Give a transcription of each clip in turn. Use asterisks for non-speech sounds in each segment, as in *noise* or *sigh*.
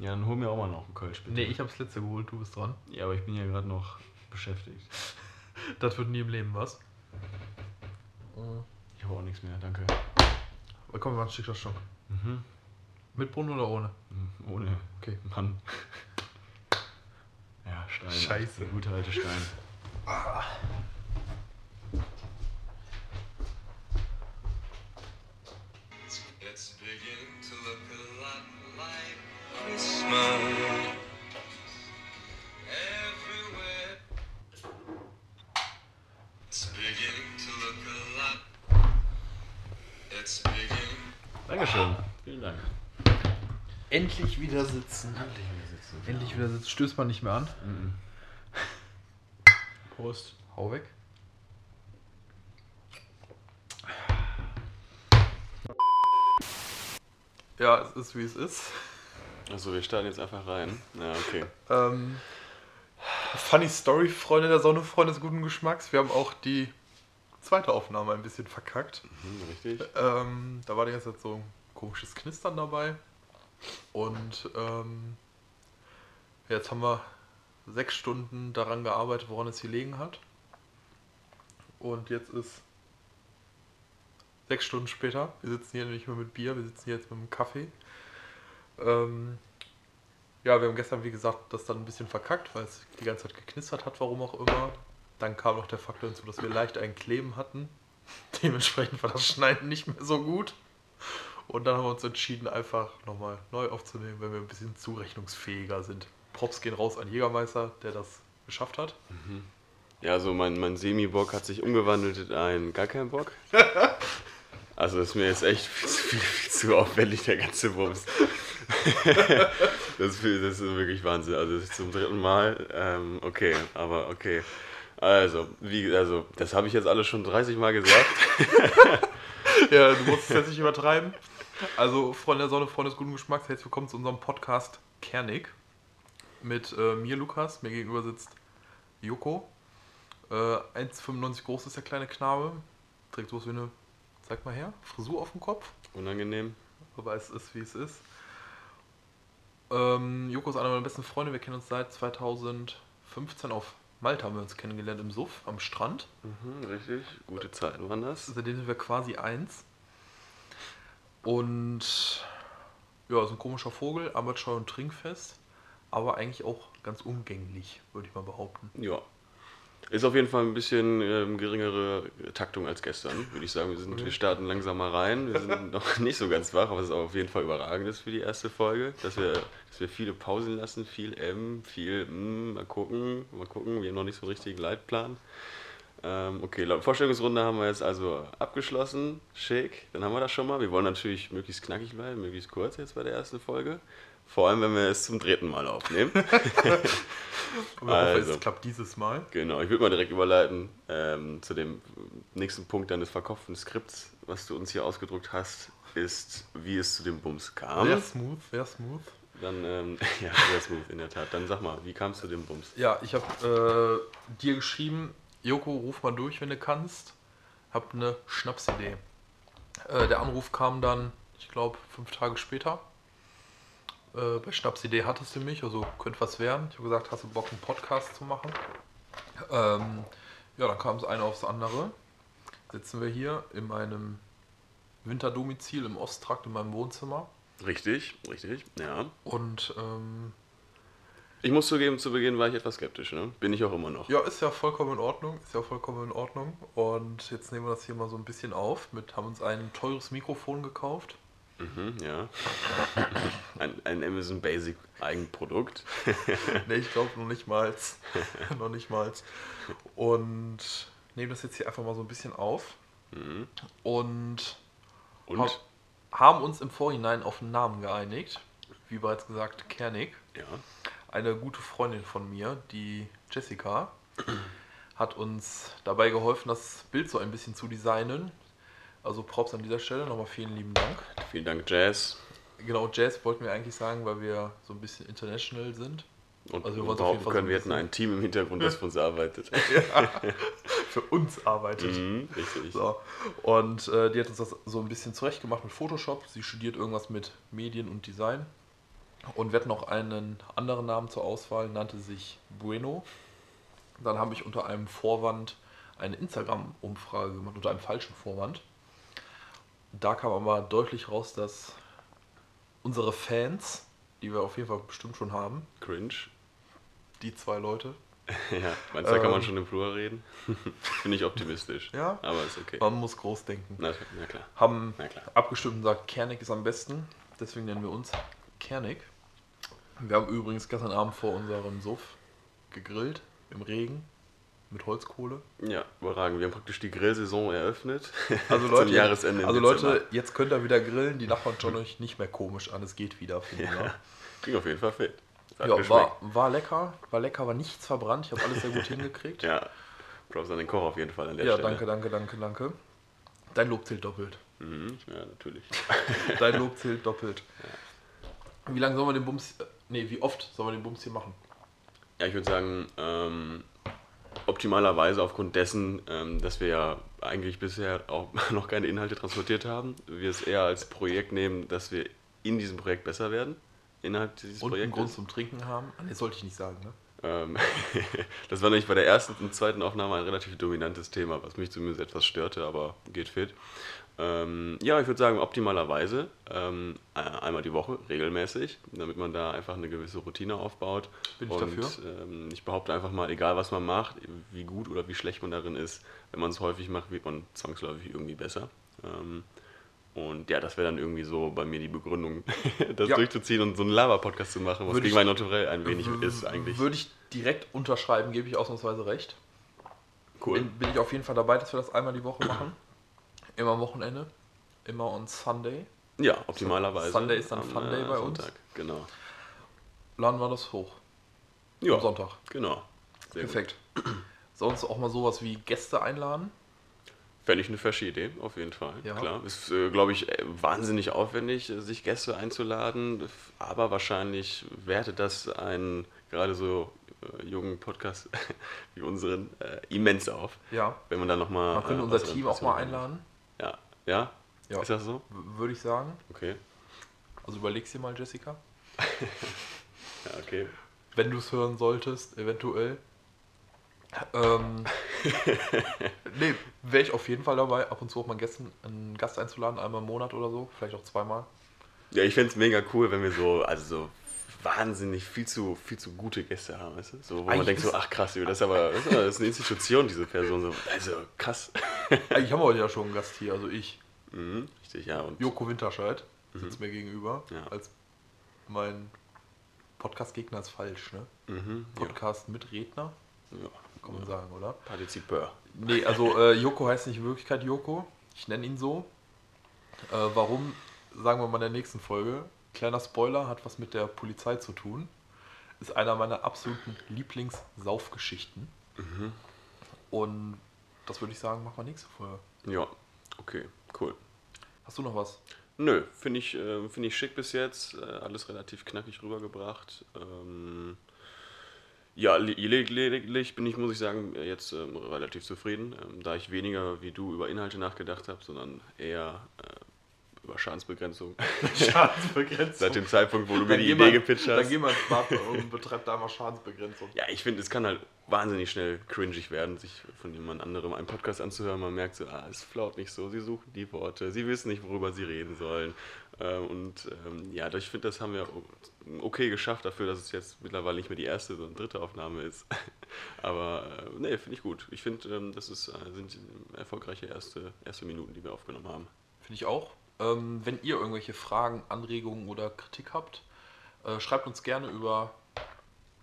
Ja, dann hol mir auch mal noch einen Kölsch, bitte. Nee, ich hab's letzte geholt, du bist dran. Ja, aber ich bin ja gerade noch beschäftigt. *laughs* Das wird nie im Leben was. Ich habe auch nichts mehr, danke. Aber komm, wir machen Schicksalsstock. Mhm. Mit Brunnen oder ohne? Mhm, Ohne. Okay. Mann. Ja, Stein. Scheiße. Der gute alte Stein. Endlich wieder sitzen. Endlich wieder sitzen. Endlich wieder sitzen. Stößt man nicht mehr an. Mhm. *laughs* Prost. Hau weg. Ja, es ist wie es ist. Achso, wir starten jetzt einfach rein. Ja, okay. Ähm, funny Story, Freunde der Sonne, Freunde des guten Geschmacks. Wir haben auch die zweite Aufnahme ein bisschen verkackt. Mhm, richtig. Ähm, da war die ganze Zeit so ein komisches Knistern dabei. Und ähm, jetzt haben wir sechs Stunden daran gearbeitet, woran es gelegen hat. Und jetzt ist sechs Stunden später. Wir sitzen hier nicht mehr mit Bier, wir sitzen hier jetzt mit einem Kaffee. Ähm, ja, wir haben gestern, wie gesagt, das dann ein bisschen verkackt, weil es die ganze Zeit geknistert hat, warum auch immer. Dann kam noch der Faktor hinzu, dass wir leicht ein Kleben hatten. *laughs* Dementsprechend war das Schneiden nicht mehr so gut. Und dann haben wir uns entschieden, einfach nochmal neu aufzunehmen, wenn wir ein bisschen zurechnungsfähiger sind. Props gehen raus an Jägermeister, der das geschafft hat. Ja, also mein, mein Semi-Bock hat sich umgewandelt in einen gar keinen Bock. *laughs* Also ist mir jetzt echt viel, zu- viel, viel zu aufwendig, der ganze Wumms. *laughs* das, ist, das ist wirklich Wahnsinn. Also das ist zum dritten Mal. Ähm, okay, aber okay. Also, wie, also, das habe ich jetzt alles schon 30 Mal gesagt. *laughs* Ja, du musst es jetzt nicht übertreiben. Also, Freunde der Sonne, Freunde des guten Geschmacks, herzlich willkommen zu unserem Podcast Kernig. Mit äh, mir, Lukas, mir gegenüber sitzt Joko. Äh, 1,95 groß ist der kleine Knabe. Trägt sowas wie eine, zeig mal her, Frisur auf dem Kopf. Unangenehm. aber es ist wie es ist. Ähm, Joko ist einer meiner besten Freunde. Wir kennen uns seit 2015 auf Malta haben wir uns kennengelernt im Suff am Strand. Mhm, richtig. Gute Zeiten waren das. Seitdem sind wir quasi eins. Und ja, ist ein komischer Vogel, arbeitsscheu und trinkfest, aber eigentlich auch ganz umgänglich, würde ich mal behaupten. Ja. Ist auf jeden Fall ein bisschen ähm, geringere Taktung als gestern, würde ich sagen. Wir, sind, wir starten langsam mal rein. Wir sind *laughs* noch nicht so ganz wach, aber es ist auf jeden Fall überragend ist für die erste Folge, dass wir, dass wir viele Pausen lassen, viel M, viel mm, mal gucken, mal gucken. Wir haben noch nicht so einen richtigen Leitplan. Ähm, okay, Vorstellungsrunde haben wir jetzt also abgeschlossen. Schick, dann haben wir das schon mal. Wir wollen natürlich möglichst knackig bleiben, möglichst kurz jetzt bei der ersten Folge. Vor allem, wenn wir es zum dritten Mal aufnehmen. *laughs* Hoffen, Also. es klappt dieses Mal. Genau, ich würde mal direkt überleiten ähm, zu dem nächsten Punkt deines verkopften Skripts, was du uns hier ausgedruckt hast, ist, wie es zu dem Bums kam. Sehr smooth, sehr smooth. Dann, ähm, *laughs* ja, sehr smooth in der Tat. Dann sag mal, wie kam es zu dem Bums? Ja, ich habe äh, dir geschrieben, Joko, ruf mal durch, wenn du kannst. Hab eine Schnapsidee. Äh, der Anruf kam dann, ich glaube, fünf Tage später. Äh, bei Schnapsidee hattest du mich, also könnte was werden. Ich habe gesagt, hast du Bock, einen Podcast zu machen? Ähm, ja, dann kam es eine aufs andere. Sitzen wir hier in meinem Winterdomizil im Osttrakt in meinem Wohnzimmer. Richtig, richtig, ja. Und ähm, Ich muss zugeben, zu Beginn war ich etwas skeptisch, ne? Bin ich auch immer noch. Ja, ist ja vollkommen in Ordnung. Ist ja vollkommen in Ordnung. Und jetzt nehmen wir das hier mal so ein bisschen auf. Mit haben uns ein teures Mikrofon gekauft. Mhm, ja. *laughs* Ein, ein Amazon Basic Eigenprodukt. *laughs* ne, ich glaube noch nicht mal. *laughs* noch nicht mal. Und nehmen das jetzt hier einfach mal so ein bisschen auf. Mhm. Und Und? ha- haben uns im Vorhinein auf einen Namen geeinigt. Wie bereits gesagt, Kernig. Ja. Eine gute Freundin von mir, die Jessica, *clears throat* hat uns dabei geholfen, das Bild so ein bisschen zu designen. Also Props an dieser Stelle, nochmal vielen lieben Dank. Vielen Dank, Jazz. Genau, Jazz wollten wir eigentlich sagen, weil wir so ein bisschen international sind. Und, Also wir und behaupten können, so wir ein hätten ein Team im Hintergrund, das für uns arbeitet. *laughs* Für uns arbeitet. Mhm, richtig. So. Und äh, die hat uns das so ein bisschen zurechtgemacht mit Photoshop. Sie studiert irgendwas mit Medien und Design. Und wir hatten noch einen anderen Namen zur Auswahl, nannte sich Bueno. Dann habe ich unter einem Vorwand eine Instagram-Umfrage gemacht, unter einem falschen Vorwand. Da kam aber deutlich raus, dass unsere Fans, die wir auf jeden Fall bestimmt schon haben, Cringe. die zwei Leute, *laughs* Ja, meinst du, da kann man Ähm. schon im Plural reden? *laughs* Finde ich optimistisch. Ja. Aber ist okay. man muss groß denken, Na, na klar. haben Na klar. abgestimmt und sagt, Kernig ist am besten. Deswegen nennen wir uns Kernig. Wir haben übrigens gestern Abend vor unserem Suff gegrillt, im Regen, mit Holzkohle. Ja, überragend. Wir haben praktisch die Grillsaison eröffnet. *laughs* Also Leute, Zum Jahresende. also. Leute, jetzt könnt ihr wieder grillen. Die Nachbarn schauen euch nicht mehr komisch an. Es geht wieder. Ja. Ging auf jeden Fall fit. Ja, war, war lecker. War lecker, war nichts verbrannt. Ich habe alles sehr gut *laughs* hingekriegt. Ja, Props an den Koch auf jeden Fall an der Ja, Stelle. danke, danke, danke, danke. Dein Lob zählt doppelt. Mhm, ja, natürlich. *laughs* Dein Lob zählt doppelt. Wie lange sollen wir den Bums. Nee, wie oft sollen wir den Bums hier machen? Ja, ich würde sagen, ähm, optimalerweise aufgrund dessen, ähm, dass wir ja eigentlich bisher auch *laughs* noch keine Inhalte transportiert haben, wir es eher als Projekt nehmen, dass wir in diesem Projekt besser werden, innerhalb dieses Und einen Projektes. Grund zum Trinken haben? Ah, nee, sollte ich nicht sagen, ne? Ähm, *laughs* das war nämlich bei der ersten und zweiten Aufnahme ein relativ dominantes Thema, was mich zumindest etwas störte, aber geht fit. Ähm, ja, ich würde sagen, optimalerweise ähm, äh, einmal die Woche, regelmäßig, damit man da einfach eine gewisse Routine aufbaut. Bin ich und, dafür. Ähm, ich behaupte einfach mal, egal was man macht, wie gut oder wie schlecht man darin ist, wenn man es häufig macht, wird man zwangsläufig irgendwie besser. Ähm, und ja, das wäre dann irgendwie so bei mir die Begründung, *laughs* das Ja. durchzuziehen und so einen Lava-Podcast zu machen, was Würde gegen ich- mein Naturell ein wenig ist eigentlich. Würde ich direkt unterschreiben, gebe ich ausnahmsweise recht. Cool. Bin, bin ich auf jeden Fall dabei, dass wir das einmal die Woche machen. Immer am Wochenende. Immer on Sunday. Ja, optimalerweise. Sunday ist dann am, Fun Day bei uns. Sonntag. Genau. Laden wir das hoch. Ja, Am Sonntag. genau. Sehr Perfekt. *clears throat* Sonst auch mal sowas wie Gäste einladen. Fände ich eine fesche Idee, auf jeden Fall. Ja. Klar. Ist, äh, glaube ich, äh, wahnsinnig aufwendig, äh, sich Gäste einzuladen. Aber wahrscheinlich wertet das einen gerade so äh, jungen Podcast *laughs* wie unseren äh, immens auf. Ja. Wenn man dann nochmal. Man könnte äh, unser Team auch mal einladen. Ja. Ja? Ja. Ist das so? Würde ich sagen. Okay. Also überleg's dir mal, Jessica. *laughs* Ja, okay. Wenn du es hören solltest, eventuell. Ähm, *laughs* nee, wäre ich auf jeden Fall dabei, ab und zu auch mal Gästen, einen Gast einzuladen, einmal im Monat oder so, vielleicht auch zweimal. Ja, ich fände es mega cool, wenn wir so, also so wahnsinnig viel zu, viel zu gute Gäste haben, weißt du? So, wo man Eigentlich denkt so, ach krass, das ist aber das ist, eine Institution, diese Person. So, also krass. *laughs* Eigentlich haben wir heute ja schon einen Gast hier, also ich. Mhm, richtig, ja. Und Joko Winterscheid sitzt mir gegenüber. Ja. Als mein Podcast-Gegner ist falsch, ne? mhm, ja, Podcast-Mitredner, ja, kann man sagen, oder? Partizipeur. Nee, also äh, Joko heißt nicht in Wirklichkeit Joko. Ich nenne ihn so. Äh, warum, sagen wir mal in der nächsten Folge. Kleiner Spoiler, hat was mit der Polizei zu tun. Ist einer meiner absoluten Lieblings-Saufgeschichten. Und das würde ich sagen, machen wir nächste Folge. Ja, okay, cool. Hast du noch was? Nö, finde ich, äh, find ich schick bis jetzt. Äh, alles relativ knackig rübergebracht. Ähm, ja, le- le- lediglich bin ich, muss ich sagen, jetzt ähm, relativ zufrieden, ähm, da ich weniger wie du über Inhalte nachgedacht habe, sondern eher äh, über Schadensbegrenzung. *laughs* Schadensbegrenzung. Seit dem Zeitpunkt, wo du mir Dann die Idee gepitcht Dann hast. geh mal ins Bad und *laughs* betreib da mal Schadensbegrenzung. Ja, ich finde, es kann halt wahnsinnig schnell cringig werden, sich von jemand anderem einen Podcast anzuhören. Man merkt so, ah, es flaut nicht so, sie suchen die Worte, sie wissen nicht, worüber sie reden sollen. Ähm, und ähm, ja, ich finde, das haben wir okay geschafft dafür, dass es jetzt mittlerweile nicht mehr die erste, sondern dritte Aufnahme ist. *laughs* Aber äh, nee, finde ich gut. Ich finde, ähm, das ist, äh, sind erfolgreiche erste, erste Minuten, die wir aufgenommen haben. Finde ich auch. Ähm, wenn ihr irgendwelche Fragen, Anregungen oder Kritik habt, äh, schreibt uns gerne über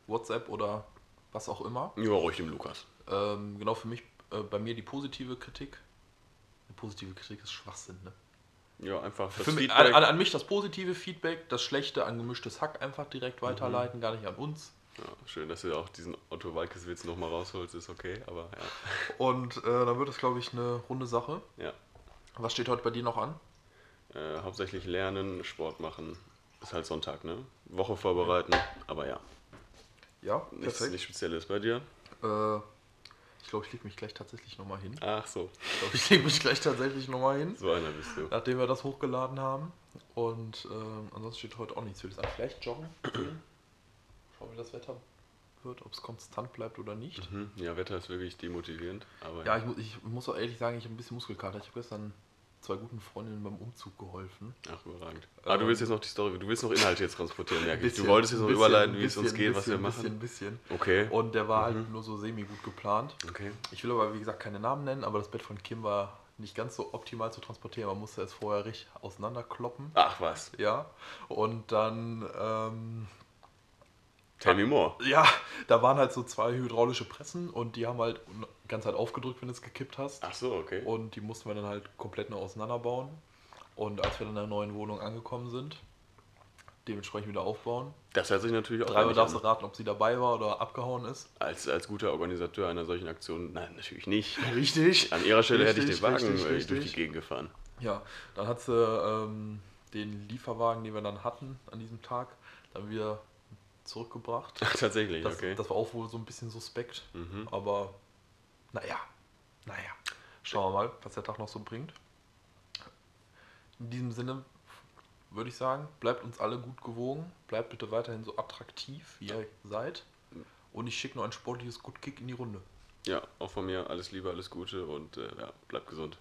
WhatsApp oder was auch immer. Ja, ruhig dem Lukas. Ähm, genau für mich, äh, bei mir die positive Kritik. Eine positive Kritik ist Schwachsinn, ne? Ja, einfach das Für mich, Feedback. an, an, mich das positive Feedback, das schlechte an gemischtes Hack einfach direkt weiterleiten, gar nicht an uns. ja, schön, dass du auch diesen Otto Walkes-Witz nochmal rausholst, ist okay, aber ja. Und äh, dann wird es, glaube ich, eine runde Sache. ja. Was steht heute bei dir noch an? Äh, hauptsächlich lernen, Sport machen. Ist halt Sonntag, ne? Woche vorbereiten, aber ja. Ja, Nichts, nichts Spezielles bei dir. Äh, Ich glaube, ich lege mich gleich tatsächlich nochmal hin. Ach so, Ich glaube, ich lege mich gleich tatsächlich nochmal hin, so einer bist du. nachdem wir das hochgeladen haben. Und ähm, ansonsten steht heute auch nichts für das an. Vielleicht joggen. *clears throat* Schauen, wie das Wetter wird, ob es konstant bleibt oder nicht. Mhm. Ja, Wetter ist wirklich demotivierend, aber Ja, ich, mu ich muss auch ehrlich sagen, ich habe ein bisschen Muskelkater. Ich habe gestern zwei guten Freundinnen beim Umzug geholfen. Ach, überragend. Ah, du willst jetzt noch die Story, du willst noch Inhalte jetzt transportieren, merke ich. Du Bisschen- wolltest jetzt noch bisschen- überleiten, wie es uns bisschen- geht, was wir bisschen- machen. Bisschen, bisschen. Okay. Und der war halt nur so semi-gut geplant. Okay. Ich will aber, wie gesagt, keine Namen nennen, aber das Bett von Kim war nicht ganz so optimal zu transportieren. Man musste es vorher richtig auseinanderkloppen. Ach was. Ja. Und dann, ähm, Tell me more. ja, da waren halt so zwei hydraulische Pressen und die haben halt ganze Zeit aufgedrückt, wenn du es gekippt hast. Ach so, okay. Und die mussten wir dann halt komplett neu auseinanderbauen. Und als wir dann in der neuen Wohnung angekommen sind, dementsprechend wieder aufbauen. Das hört sich natürlich auch Dreimal darfst du raten, ob sie dabei war oder abgehauen ist. Als, als guter Organisateur einer solchen Aktion, nein, natürlich nicht. *laughs* Richtig. An ihrer Stelle hätte ich den Richtig, Wagen richtig, äh, durch die richtig. Gegend gefahren. Ja, dann hat sie ähm, den Lieferwagen, den wir dann hatten an diesem Tag, dann wieder zurückgebracht. Ach, tatsächlich, Das, okay. das war auch wohl so ein bisschen suspekt. Mhm. Aber naja, naja. Schauen wir mal, was der Tag noch so bringt. In diesem Sinne würde ich sagen, bleibt uns alle gut gewogen. Bleibt bitte weiterhin so attraktiv, wie ihr seid. Und ich schicke nur ein sportliches Good Kick in die Runde. Ja, auch von mir alles Liebe, alles Gute und äh, ja, bleibt gesund.